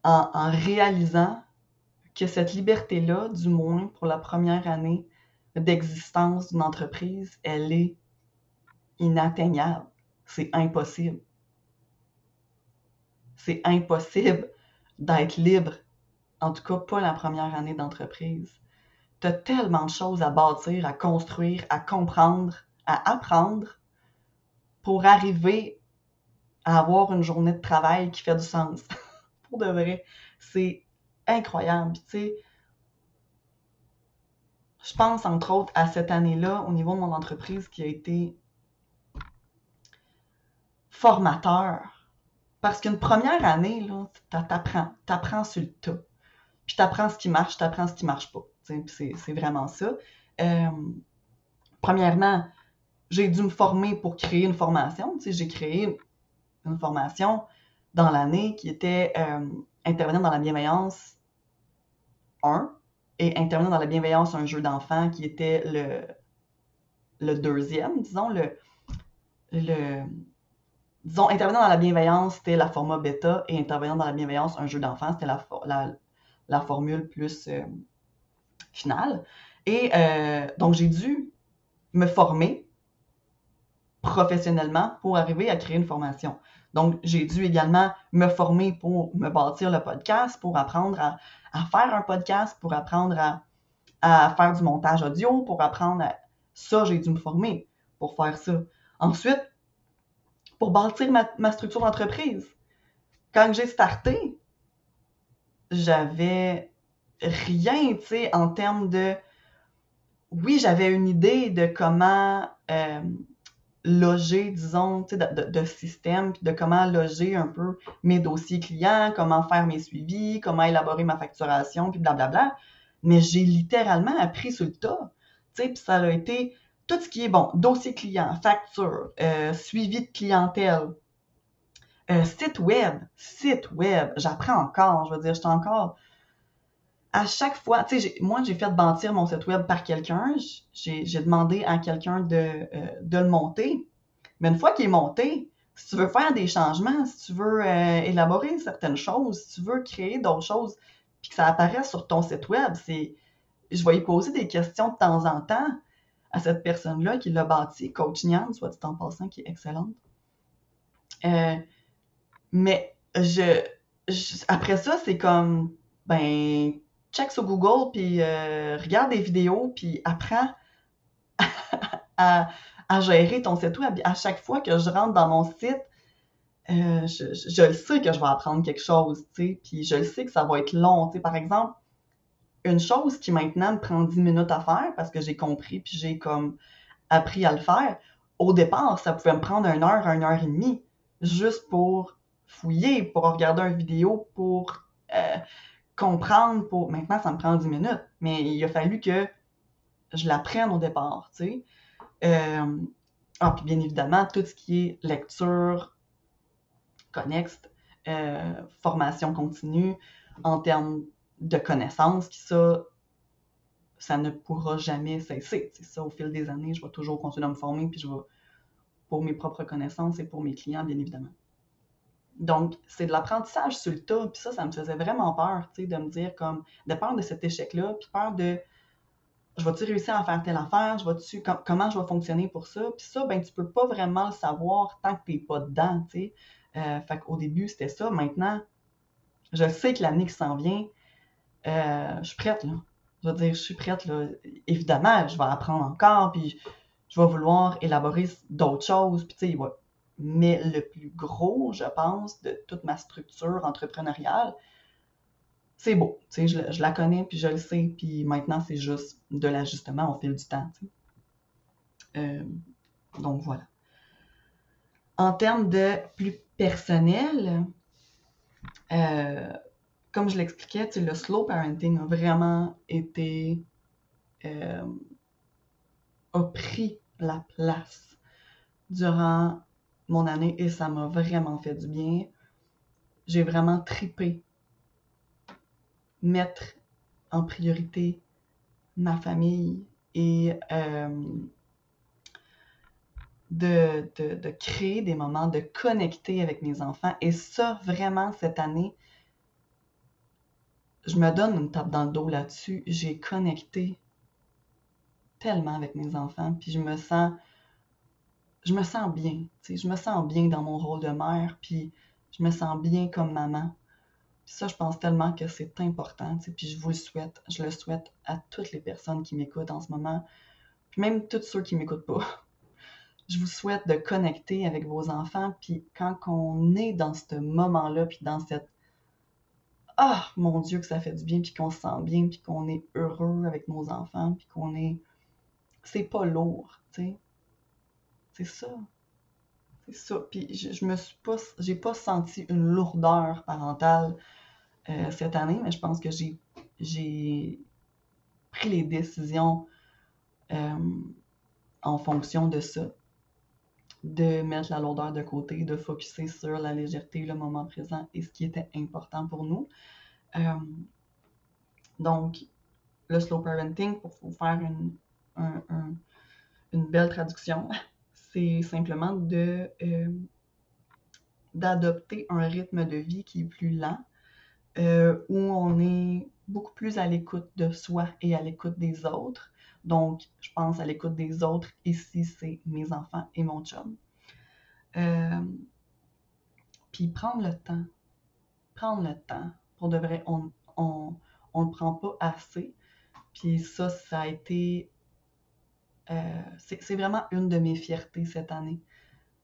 en, réalisant que cette liberté-là, du moins pour la première année d'existence d'une entreprise, elle est inatteignable. C'est impossible. C'est impossible d'être libre. En tout cas, pas la première année d'entreprise. Tu as tellement de choses à bâtir, à construire, à comprendre, à apprendre pour arriver à avoir une journée de travail qui fait du sens. *laughs* Pour de vrai, c'est incroyable. tu sais, je pense entre autres à cette année-là au niveau de mon entreprise qui a été formateur. Parce qu'une première année, là, t'apprends, t'apprends sur le tas. Puis t'apprends ce qui marche, t'apprends ce qui marche pas. C'est, c'est vraiment ça. Euh, premièrement, j'ai dû me former pour créer une formation. J'ai créé une formation dans l'année qui était euh, intervenir dans la bienveillance 1 et intervenir dans la bienveillance un jeu d'enfant qui était le, le deuxième, disons, le, le disons, intervenir dans la bienveillance, c'était la format bêta, et intervenir dans la bienveillance, un jeu d'enfant, c'était la, la, la, formule plus euh, finale. Et euh, donc, j'ai dû me former professionnellement pour arriver à créer une formation. Donc, j'ai dû également me former pour me bâtir le podcast, pour apprendre à, faire un podcast, pour apprendre à, faire du montage audio, pour apprendre à... Ça, j'ai dû me former pour faire ça. Ensuite, pour bâtir ma, structure d'entreprise. Quand j'ai starté, j'avais rien, tu sais, en termes de... Oui, j'avais une idée de comment... Euh, loger, disons, de, système, de comment loger un peu mes dossiers clients, comment faire mes suivis, comment élaborer ma facturation, puis blablabla. Mais j'ai littéralement appris sur le tas. Puis ça a été tout ce qui est bon, dossier client, facture, euh, suivi de clientèle, euh, site web, site web, j'apprends encore, je veux dire, je suis encore à chaque fois, tu sais, moi, j'ai fait bâtir mon site web par quelqu'un. J'ai demandé à quelqu'un de, euh, de, le monter. Mais une fois qu'il est monté, si tu veux faire des changements, si tu veux euh, élaborer certaines choses, si tu veux créer d'autres choses, puis que ça apparaisse sur ton site web, c'est. Je vais y poser des questions de temps en temps à cette personne-là qui l'a bâti, Coach Nian, soit dit en passant, qui est excellente. Euh, mais je, je, après ça, c'est comme, ben, check sur Google, puis euh, regarde des vidéos, puis apprends *laughs* à, gérer ton site web. À chaque fois que je rentre dans mon site, euh, je, le sais que je vais apprendre quelque chose, tu puis je le sais que ça va être long. Tu sais, par exemple, une chose qui maintenant me prend 10 minutes à faire parce que j'ai compris, puis j'ai comme appris à le faire, au départ, ça pouvait me prendre une heure, une heure et demie, juste pour fouiller, pour regarder une vidéo, pour euh, comprendre pour. Maintenant, ça me prend 10 minutes, mais il a fallu que je l'apprenne au départ, tu sais. Euh, ah, puis bien évidemment, tout ce qui est lecture, connexe, euh, formation continue, en termes de connaissances, qui ça, ça ne pourra jamais cesser. C'est ça, au fil des années, je vais toujours continuer à me former, puis je vais, pour mes propres connaissances et pour mes clients, bien évidemment. Donc, c'est de l'apprentissage sur le tas. Puis ça, ça me faisait vraiment peur, tu sais, de me dire comme, de peur de cet échec-là, puis peur de, je vais-tu réussir à faire telle affaire, je vais-tu, comment je vais fonctionner pour ça? Puis ça, ben, tu peux pas vraiment le savoir tant que tu n'es pas dedans, tu sais. Euh, fait qu'au début, c'était ça. Maintenant, je sais que l'année qui s'en vient, euh, je suis prête, là. Je veux dire, je suis prête, là. Évidemment, je vais apprendre encore, puis je vais vouloir élaborer d'autres choses, puis tu sais, va mais le plus gros, je pense, de toute ma structure entrepreneuriale, c'est beau. Je, je la connais, puis je le sais, puis maintenant, c'est juste de l'ajustement au fil du temps. Euh, donc voilà. En termes de plus personnel, euh, comme je l'expliquais, le slow parenting a vraiment été euh, a pris la place durant mon année et ça m'a vraiment fait du bien. J'ai vraiment tripé mettre en priorité ma famille et euh, de, de, créer des moments de connecter avec mes enfants. Et ça, vraiment, cette année, je me donne une tape dans le dos là-dessus. J'ai connecté tellement avec mes enfants, puis je me sens je me sens bien, je me sens bien dans mon rôle de mère, puis je me sens bien comme maman. ça, je pense tellement que c'est important, puis je vous le souhaite, je le souhaite à toutes les personnes qui m'écoutent en ce moment, puis même tous ceux qui m'écoutent pas. Je vous souhaite de connecter avec vos enfants, puis quand on est dans ce moment-là, puis dans cette ah, mon Dieu, que ça fait du bien, puis qu'on se sent bien, puis qu'on est heureux avec nos enfants, puis qu'on est. C'est pas lourd, tu sais. C'est ça. C'est ça. Puis je, je, me suis pas. J'ai pas senti une lourdeur parentale euh, cette année, mais je pense que j'ai, pris les décisions euh, en fonction de ça. De mettre la lourdeur de côté, de focuser sur la légèreté, le moment présent et ce qui était important pour nous. Euh, donc, le slow parenting, pour vous faire une, une belle traduction, *laughs* c'est simplement de euh, d'adopter un rythme de vie qui est plus lent, euh, où on est beaucoup plus à l'écoute de soi et à l'écoute des autres. Donc, je pense à l'écoute des autres. Ici, c'est mes enfants et mon chum. Euh, puis prendre le temps. Prendre le temps. Pour de vrai, on ne le prend pas assez. Puis ça, ça a été euh, c'est vraiment une de mes fiertés cette année,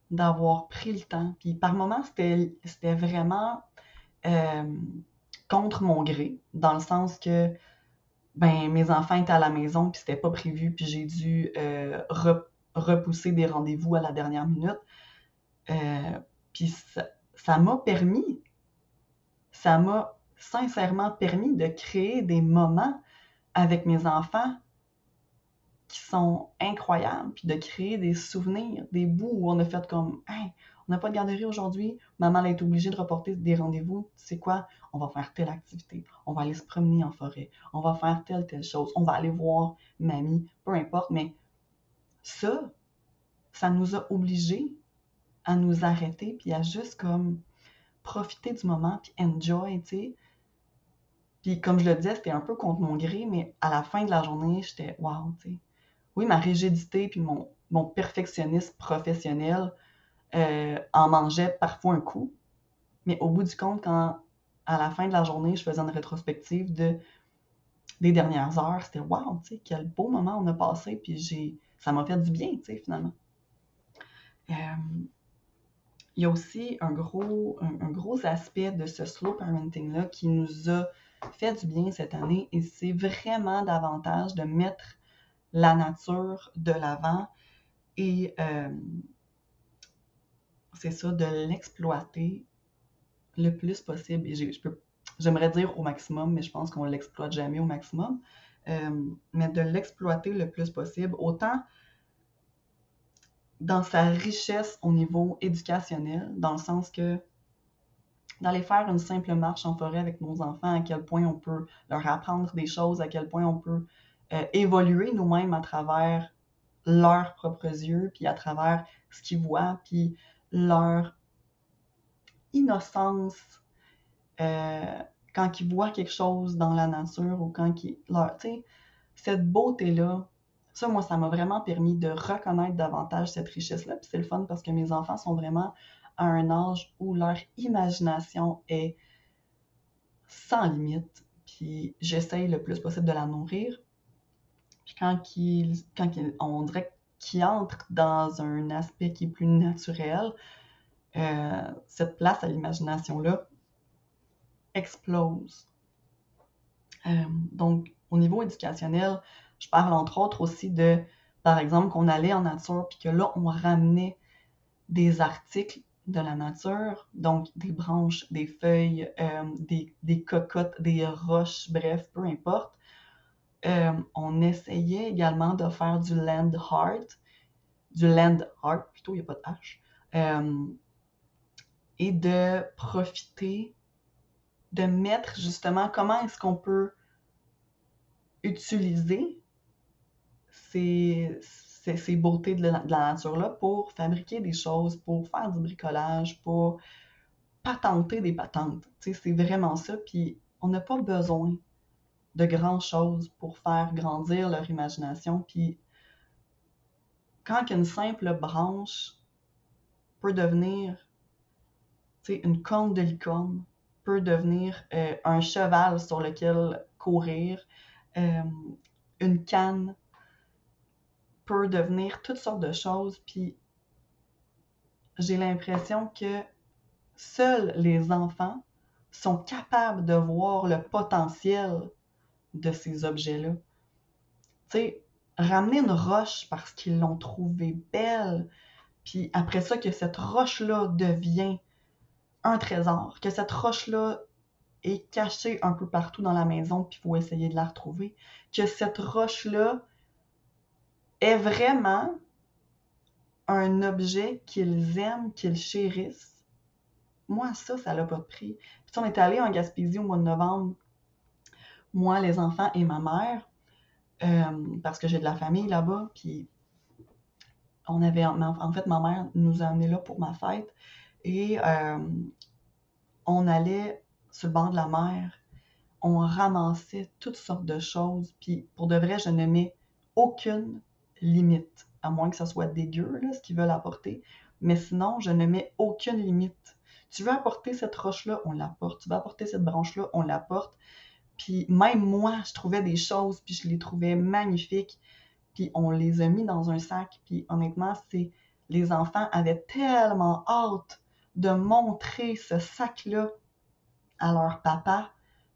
d'avoir pris le temps. Puis par moments, c'était vraiment euh, contre mon gré, dans le sens que ben, mes enfants étaient à la maison, puis c'était pas prévu, puis j'ai dû euh, repousser des rendez-vous à la dernière minute. puis ça m'a permis, ça m'a sincèrement permis de créer des moments avec mes enfants qui sont incroyables, puis de créer des souvenirs, des bouts où on a fait comme Hey, on n'a pas de garderie aujourd'hui, maman a été obligée de reporter des rendez-vous, tu sais quoi, on va faire telle activité, on va aller se promener en forêt, on va faire telle, telle chose, on va aller voir mamie, peu importe, mais ça, ça nous a obligés à nous arrêter, puis à juste comme profiter du moment, puis enjoy, tu sais. Puis comme je le disais, c'était un peu contre mon gré, mais à la fin de la journée, j'étais wow, tu sais oui, ma rigidité puis mon, mon perfectionnisme professionnel euh, en mangeait parfois un coup. Mais au bout du compte, quand à la fin de la journée, je faisais une rétrospective de des dernières heures, c'était wow, tu sais, quel beau moment on a passé, puis j'ai ça m'a fait du bien, tu sais, finalement. Euh, il y a aussi un gros, un, gros aspect de ce slow parenting-là qui nous a fait du bien cette année, et c'est vraiment davantage de mettre la nature de l'avant et euh, c'est ça, de l'exploiter le plus possible. Et j'aimerais dire au maximum, mais je pense qu'on ne l'exploite jamais au maximum. Euh, mais de l'exploiter le plus possible, autant dans sa richesse au niveau éducationnel, dans le sens que d'aller faire une simple marche en forêt avec nos enfants, à quel point on peut leur apprendre des choses, à quel point on peut euh, évoluer nous-mêmes à travers leurs propres yeux, puis à travers ce qu'ils voient, puis leur innocence euh, quand ils voient quelque chose dans la nature ou quand ils... Leur, cette beauté-là, ça, moi, ça m'a vraiment permis de reconnaître davantage cette richesse-là. Puis c'est le fun parce que mes enfants sont vraiment à un âge où leur imagination est sans limite. Puis j'essaye le plus possible de la nourrir. Puis quand, on dirait qu'il entre dans un aspect qui est plus naturel, euh, cette place à l'imagination-là explose. Euh, donc, au niveau éducationnel, je parle entre autres aussi de, par exemple, qu'on allait en nature, puis que là, on ramenait des articles de la nature, donc des branches, des feuilles, euh, des, cocottes, des roches, bref, peu importe. Euh, on essayait également de faire du land art, du land art plutôt, il n'y a pas de H, euh, et de profiter, de mettre justement comment est-ce qu'on peut utiliser ces, ces, beautés de la, nature-là pour fabriquer des choses, pour faire du bricolage, pour patenter des patentes. C'est vraiment ça. Puis on n'a pas besoin de grandes choses pour faire grandir leur imagination. Puis quand une simple branche peut devenir une corne de licorne, peut devenir euh, un cheval sur lequel courir, euh, une canne peut devenir toutes sortes de choses, puis j'ai l'impression que seuls les enfants sont capables de voir le potentiel de ces objets-là. Tu sais, ramener une roche parce qu'ils l'ont trouvée belle, puis après ça, que cette roche-là devient un trésor, que cette roche-là est cachée un peu partout dans la maison, puis il faut essayer de la retrouver, que cette roche-là est vraiment un objet qu'ils aiment, qu'ils chérissent, moi, ça, ça n'a pas de prix. Puis on est allé en Gaspésie au mois de novembre, moi, les enfants et ma mère, euh, parce que j'ai de la famille là-bas, puis on avait, en fait, ma mère nous a amenés là pour ma fête, et euh, on allait sur le bord de la mer, on ramassait toutes sortes de choses, puis pour de vrai, je ne mets aucune limite, à moins que ça soit dégueu, là, ce qu'ils veulent apporter. Mais sinon, je ne mets aucune limite. Tu veux apporter cette roche-là, on l'apporte. Tu veux apporter cette branche-là, on l'apporte. Puis même moi, je trouvais des choses, puis je les trouvais magnifiques. Puis on les a mis dans un sac. Puis honnêtement, c'est les enfants avaient tellement hâte de montrer ce sac-là à leur papa,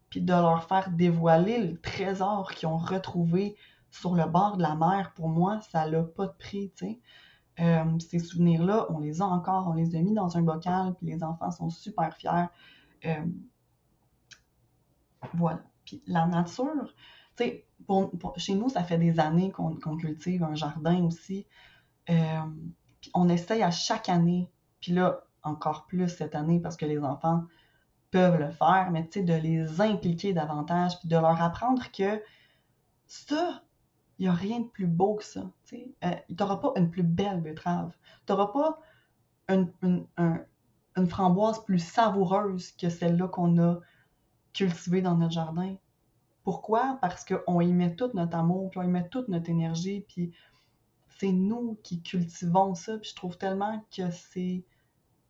puis de leur faire dévoiler le trésor qu'ils ont retrouvé sur le bord de la mer, pour moi, ça n'a pas de prix, tu sais. Euh, ces souvenirs-là, on les a encore, on les a mis dans un bocal, puis les enfants sont super fiers. Euh, voilà. Puis la nature, tu sais, chez nous, ça fait des années qu'on cultive un jardin aussi. Euh, puis on essaye à chaque année, puis là, encore plus cette année parce que les enfants peuvent le faire, mais tu sais, de les impliquer davantage, puis de leur apprendre que ça, il n'y a rien de plus beau que ça. Tu n'auras euh, pas une plus belle betterave. Tu n'auras pas une, une, framboise plus savoureuse que celle-là qu'on a cultivée dans notre jardin. Pourquoi? Parce qu'on y met tout notre amour, puis on y met toute notre énergie, puis c'est nous qui cultivons ça, puis je trouve tellement que c'est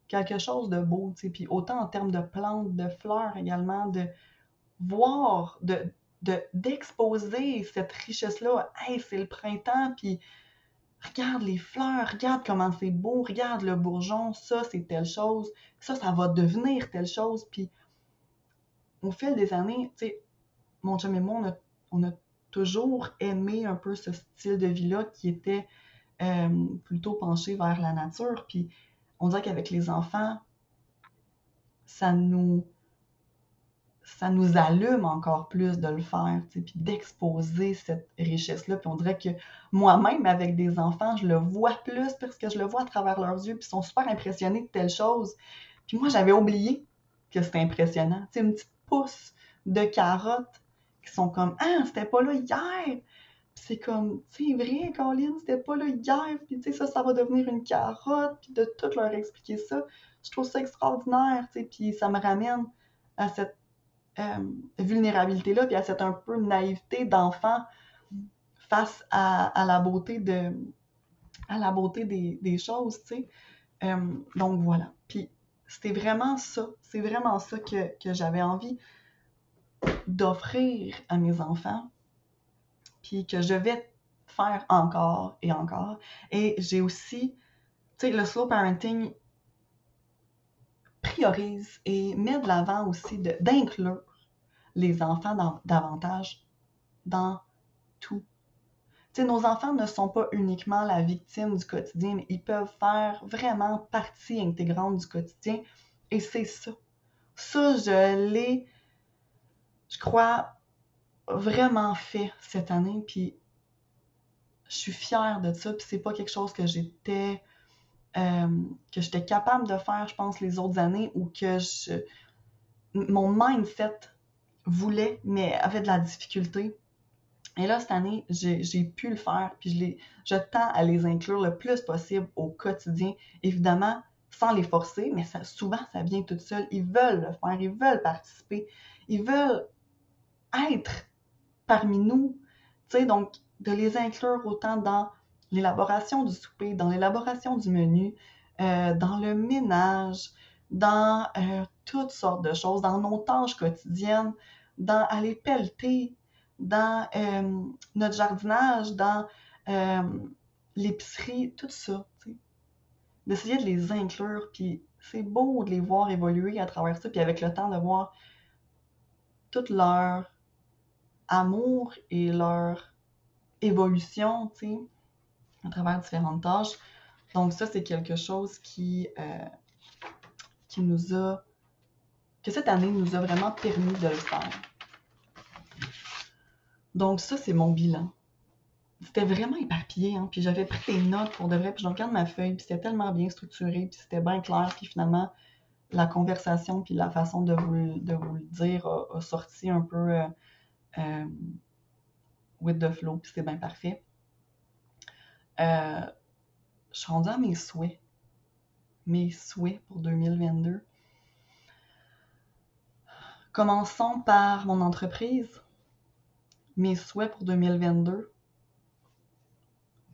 quelque chose de beau, tu puis autant en termes de plantes, de fleurs également, de voir, de, d'exposer cette richesse-là. Hey, c'est le printemps, puis regarde les fleurs, regarde comment c'est beau, regarde le bourgeon, ça c'est telle chose, ça ça va devenir telle chose. Puis au fil des années, tu sais, mon chum et moi, on a, toujours aimé un peu ce style de vie-là qui était euh, plutôt penché vers la nature. Puis on dirait qu'avec les enfants, ça nous ça nous allume encore plus de le faire, puis d'exposer cette richesse-là. Puis on dirait que moi-même, avec des enfants, je le vois plus parce que je le vois à travers leurs yeux, puis ils sont super impressionnés de telle chose. Puis moi, j'avais oublié que c'était impressionnant. Tu sais, une petite de carottes qui sont comme Ah, c'était pas là hier! C'est comme, c'est vrai, Colin, c'était pas là hier, puis tu sais, ça, ça va devenir une carotte, puis de tout leur expliquer ça. Je trouve ça extraordinaire, tu sais, puis ça me ramène à cette euh, vulnérabilité-là, puis à cette un peu naïveté d'enfant face à, la beauté de à la beauté des, choses, tu. Euh, donc voilà. Puis c'était vraiment ça, c'est vraiment ça que, j'avais envie d'offrir à mes enfants, puis que je vais faire encore et encore. Et j'ai aussi, tu sais, le slow parenting priorise et met de l'avant aussi d'inclure les enfants davantage dans tout. Nos enfants ne sont pas uniquement la victime du quotidien, mais ils peuvent faire vraiment partie intégrante du quotidien. Et c'est ça. Ça, je l'ai, je crois, vraiment fait cette année. Puis je suis fière de ça. Puis c'est pas quelque chose que j'étais euh, que j'étais capable de faire, je pense, les autres années ou que mon mindset voulait, mais avait de la difficulté. Et là, cette année, j'ai pu le faire, puis je, je tends à les inclure le plus possible au quotidien. Évidemment, sans les forcer, mais souvent, ça vient tout seul. Ils veulent le faire, ils veulent participer, ils veulent être parmi nous. Tu sais, donc, de les inclure autant dans l'élaboration du souper, dans l'élaboration du menu, euh, dans le ménage, dans euh, toutes sortes de choses, dans nos tâches quotidiennes, dans aller pelleter, dans euh, notre jardinage, dans l'épicerie, tout ça. D'essayer de les inclure, puis c'est beau de les voir évoluer à travers ça, puis avec le temps de voir tout leur amour et leur évolution, à travers différentes tâches. Donc ça, c'est quelque chose qui, euh, qui nous a, que cette année nous a vraiment permis de le faire. Donc ça, c'est mon bilan. C'était vraiment éparpillé, hein? puis j'avais pris des notes pour de vrai, puis je regarde ma feuille, puis c'était tellement bien structuré, puis c'était bien clair, puis finalement, la conversation, puis la façon de vous, le dire a, sorti un peu euh, euh, with the flow, puis c'est bien parfait. Euh, je suis rendue à mes souhaits. Mes souhaits pour 2022. Commençons par mon entreprise. Mes souhaits pour 2022.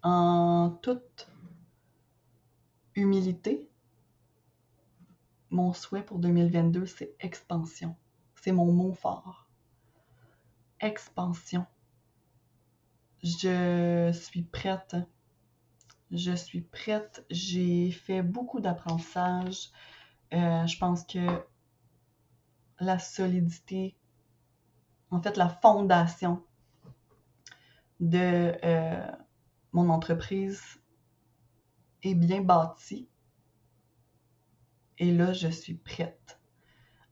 En toute humilité, mon souhait pour 2022, c'est expansion. C'est mon mot fort. Expansion. Je suis prête je suis prête. J'ai fait beaucoup d'apprentissage. Euh, je pense que la solidité, en fait, la fondation de euh, mon entreprise est bien bâtie. Et là, je suis prête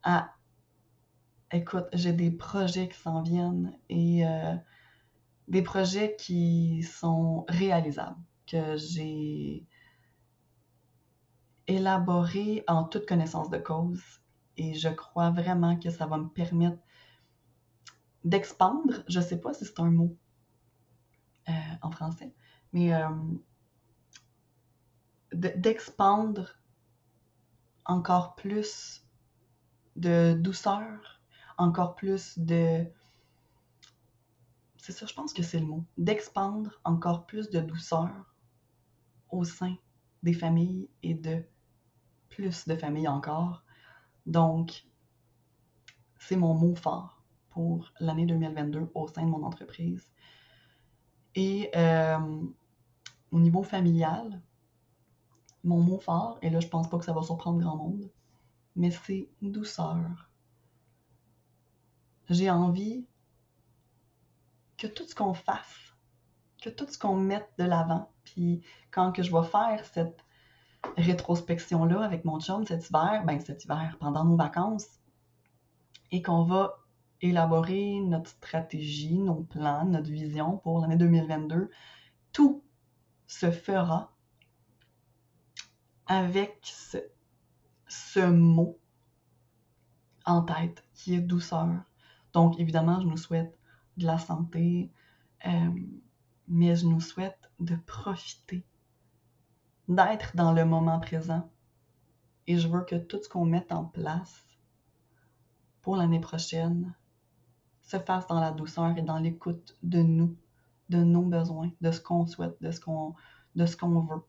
à... Écoute, j'ai des projets qui s'en viennent et euh, des projets qui sont réalisables que j'ai élaboré en toute connaissance de cause et je crois vraiment que ça va me permettre d'expandre, je ne sais pas si c'est un mot en français, mais euh, d'expandre encore plus de douceur, encore plus de... C'est ça, je pense que c'est le mot. D'expandre encore plus de douceur au sein des familles et de plus de familles encore. Donc, c'est mon mot fort pour l'année 2022 au sein de mon entreprise. Et euh, au niveau familial, mon mot fort, et là je pense pas que ça va surprendre grand monde, mais c'est douceur. J'ai envie que tout ce qu'on fasse, que tout ce qu'on mette de l'avant, puis quand que je vais faire cette rétrospection-là avec mon chum cet hiver, ben cet hiver, pendant nos vacances, et qu'on va élaborer notre stratégie, nos plans, notre vision pour l'année 2022, tout se fera avec ce, mot en tête qui est douceur. Donc, évidemment, je nous souhaite de la santé, euh, mais je nous souhaite de profiter, d'être dans le moment présent. Et je veux que tout ce qu'on mette en place pour l'année prochaine se fasse dans la douceur et dans l'écoute de nous, de nos besoins, de ce qu'on souhaite, de ce qu'on, de ce qu'on veut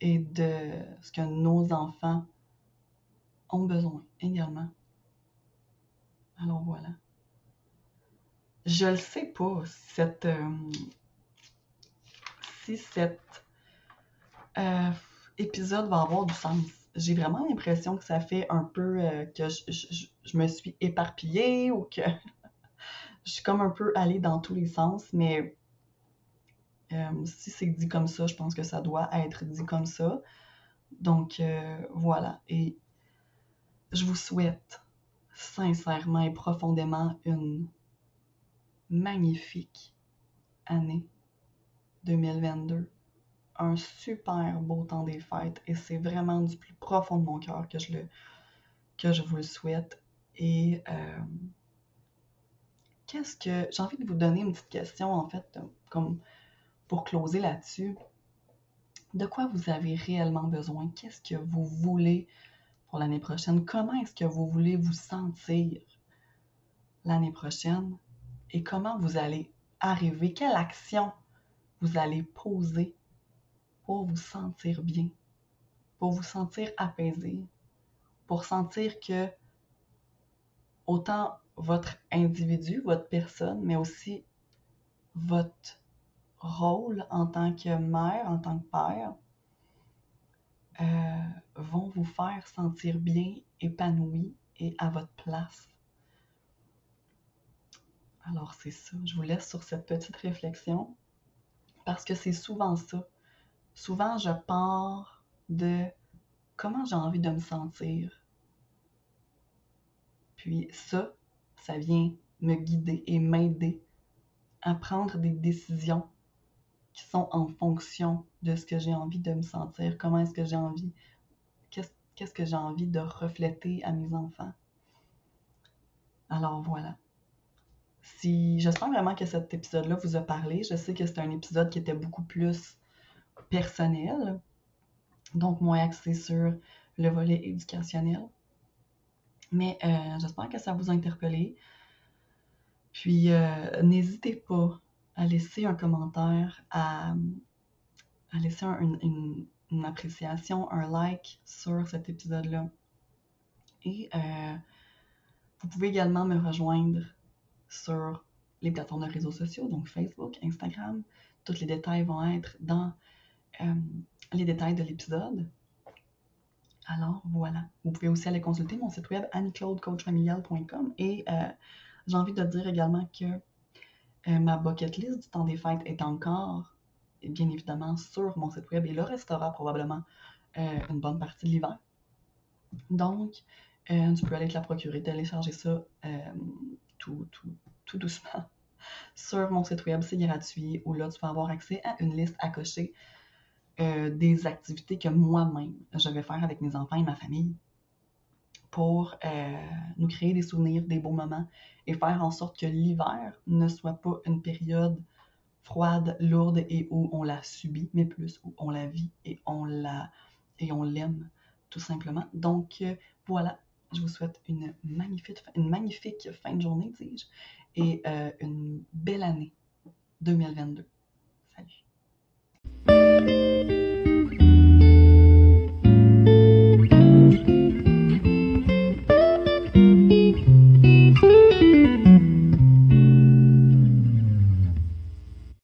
et de ce que nos enfants ont besoin également. Alors voilà. Je ne sais pas, cette, euh, si cet euh, épisode va avoir du sens. J'ai vraiment l'impression que ça fait un peu euh, que je, me suis éparpillée ou que je suis comme un peu allée dans tous les sens, mais Euh, si c'est dit comme ça, je pense que ça doit être dit comme ça. Donc euh, voilà. Et je vous souhaite sincèrement et profondément une magnifique année 2022. Un super beau temps des fêtes et c'est vraiment du plus profond de mon cœur que je, le, que je vous le souhaite. Et euh, qu'est-ce que. J'ai envie de vous donner une petite question en fait, comme pour closer là-dessus. De quoi vous avez réellement besoin? Qu'est-ce que vous voulez pour l'année prochaine? Comment est-ce que vous voulez vous sentir l'année prochaine? Et comment vous allez arriver? Quelle action vous allez poser pour vous sentir bien, pour vous sentir apaisé, pour sentir que autant votre individu, votre personne, mais aussi votre rôle en tant que mère, en tant que père, euh, vont vous faire sentir bien, épanoui et à votre place. Alors c'est ça, je vous laisse sur cette petite réflexion parce que c'est souvent ça. Souvent je pars de comment j'ai envie de me sentir. Puis ça, ça vient me guider et m'aider à prendre des décisions qui sont en fonction de ce que j'ai envie de me sentir, comment est-ce que j'ai envie, qu'est-ce que j'ai envie de refléter à mes enfants. Alors voilà. Si j'espère vraiment que cet épisode-là vous a parlé. Je sais que c'est un épisode qui était beaucoup plus personnel, donc moins axé sur le volet éducationnel. Mais euh, j'espère que ça vous a interpellé. Puis euh, n'hésitez pas à laisser un commentaire, à, laisser une, appréciation, un like sur cet épisode-là. Et euh, vous pouvez également me rejoindre sur les plateformes de réseaux sociaux, donc Facebook, Instagram. Tous les détails vont être dans les détails de l'épisode. Alors voilà. Vous pouvez aussi aller consulter mon site web annieclaudecoachfamilial.com et euh, j'ai envie de dire également que euh, ma bucket list du temps des fêtes est encore, bien évidemment, sur mon site web et le restera probablement euh, une bonne partie de l'hiver. Donc, tu peux aller te la procurer, télécharger ça tout, tout, tout doucement *laughs* sur mon site web, c'est gratuit, où là, tu vas avoir accès à une liste à cocher des activités que moi-même, je vais faire avec mes enfants et ma famille pour nous créer des souvenirs, des beaux moments et faire en sorte que l'hiver ne soit pas une période froide, lourde et où on la subit, mais plus où on la vit et on la et on l'aime tout simplement. Donc euh, voilà, je vous souhaite une magnifique, une magnifique fin de journée, dis-je, et euh, une belle année 2022. thank you